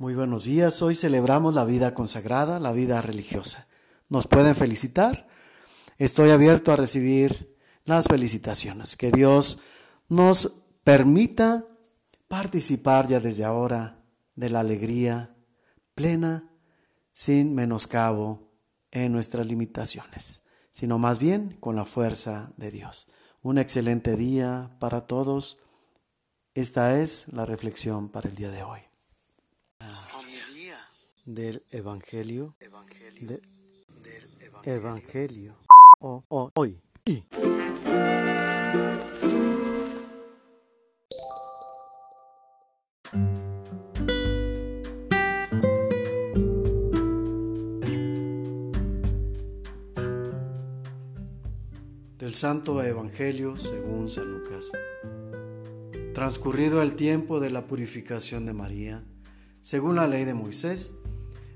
Muy buenos días. Hoy celebramos la vida consagrada, la vida religiosa. ¿Nos pueden felicitar? Estoy abierto a recibir las felicitaciones. Que Dios nos permita participar ya desde ahora de la alegría plena, sin menoscabo en nuestras limitaciones, sino más bien con la fuerza de Dios. Un excelente día para todos. Esta es la reflexión para el día de hoy del Evangelio, del Evangelio, o, hoy. Del Santo Evangelio según San Lucas. Transcurrido el tiempo de la purificación de María, según la ley de Moisés,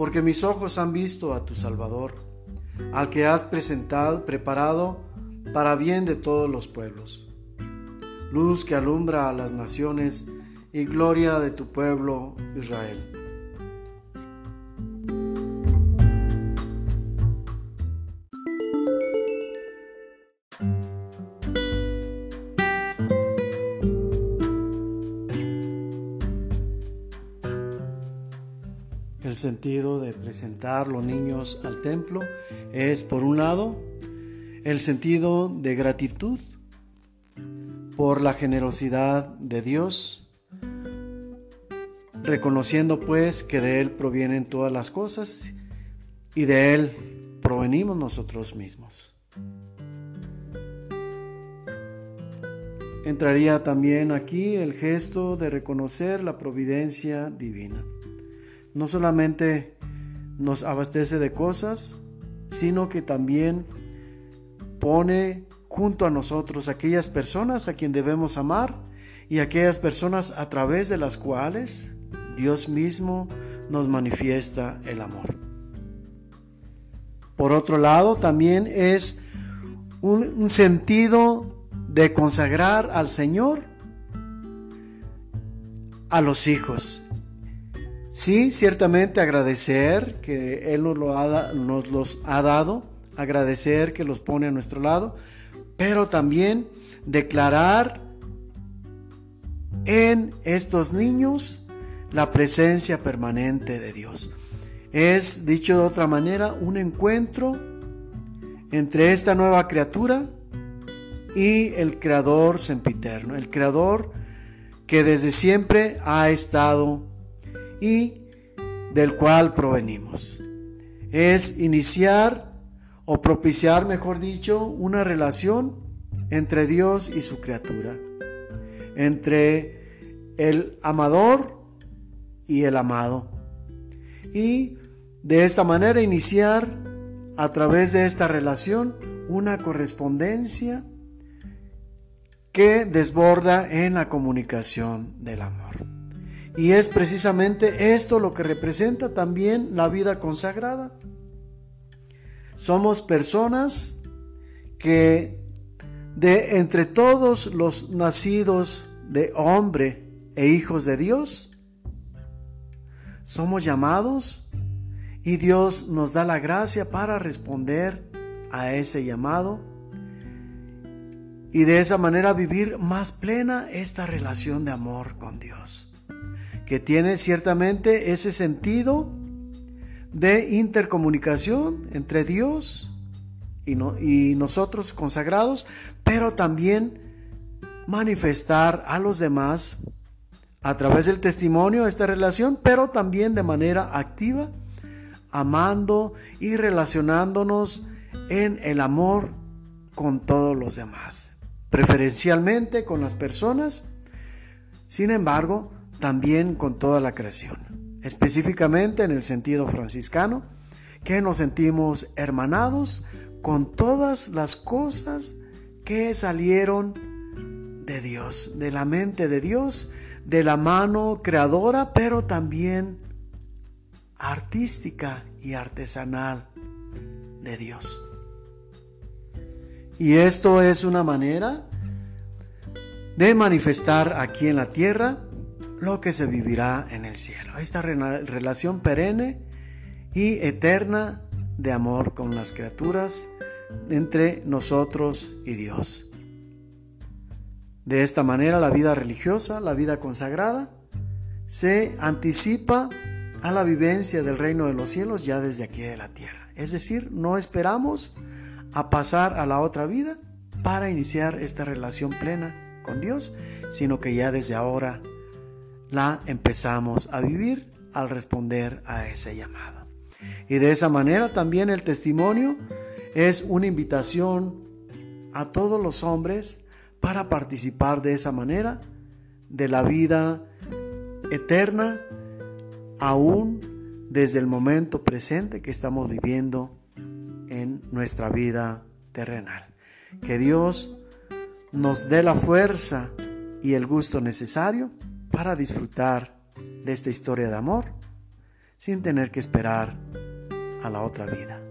porque mis ojos han visto a tu Salvador, al que has presentado, preparado para bien de todos los pueblos. Luz que alumbra a las naciones y gloria de tu pueblo Israel. El sentido de presentar los niños al templo es, por un lado, el sentido de gratitud por la generosidad de Dios, reconociendo pues que de Él provienen todas las cosas y de Él provenimos nosotros mismos. Entraría también aquí el gesto de reconocer la providencia divina no solamente nos abastece de cosas, sino que también pone junto a nosotros aquellas personas a quien debemos amar y aquellas personas a través de las cuales Dios mismo nos manifiesta el amor. Por otro lado, también es un, un sentido de consagrar al Señor a los hijos. Sí, ciertamente agradecer que Él nos, lo ha, nos los ha dado, agradecer que los pone a nuestro lado, pero también declarar en estos niños la presencia permanente de Dios. Es, dicho de otra manera, un encuentro entre esta nueva criatura y el Creador sempiterno, el Creador que desde siempre ha estado y del cual provenimos. Es iniciar o propiciar, mejor dicho, una relación entre Dios y su criatura, entre el amador y el amado. Y de esta manera iniciar a través de esta relación una correspondencia que desborda en la comunicación del amor. Y es precisamente esto lo que representa también la vida consagrada. Somos personas que de entre todos los nacidos de hombre e hijos de Dios, somos llamados y Dios nos da la gracia para responder a ese llamado y de esa manera vivir más plena esta relación de amor con Dios que tiene ciertamente ese sentido de intercomunicación entre Dios y, nosotros consagrados, pero también manifestar a los demás a través del testimonio esta relación, pero también de manera activa, amando y relacionándonos en el amor con todos los demás, preferencialmente con las personas, sin embargo, también con toda la creación, específicamente en el sentido franciscano, que nos sentimos hermanados con todas las cosas que salieron de Dios, de la mente de Dios, de la mano creadora, pero también artística y artesanal de Dios. Y esto es una manera de manifestar aquí en la tierra lo que se vivirá en el cielo. Esta relación perenne y eterna de amor con las criaturas entre nosotros y Dios. De esta manera la vida religiosa, la vida consagrada, se anticipa a la vivencia del reino de los cielos ya desde aquí de la tierra. Es decir, no esperamos a pasar a la otra vida para iniciar esta relación plena con Dios, sino que ya desde ahora la empezamos a vivir al responder a ese llamado. Y de esa manera también el testimonio es una invitación a todos los hombres para participar de esa manera de la vida eterna, aún desde el momento presente que estamos viviendo en nuestra vida terrenal. Que Dios nos dé la fuerza y el gusto necesario para disfrutar de esta historia de amor sin tener que esperar a la otra vida.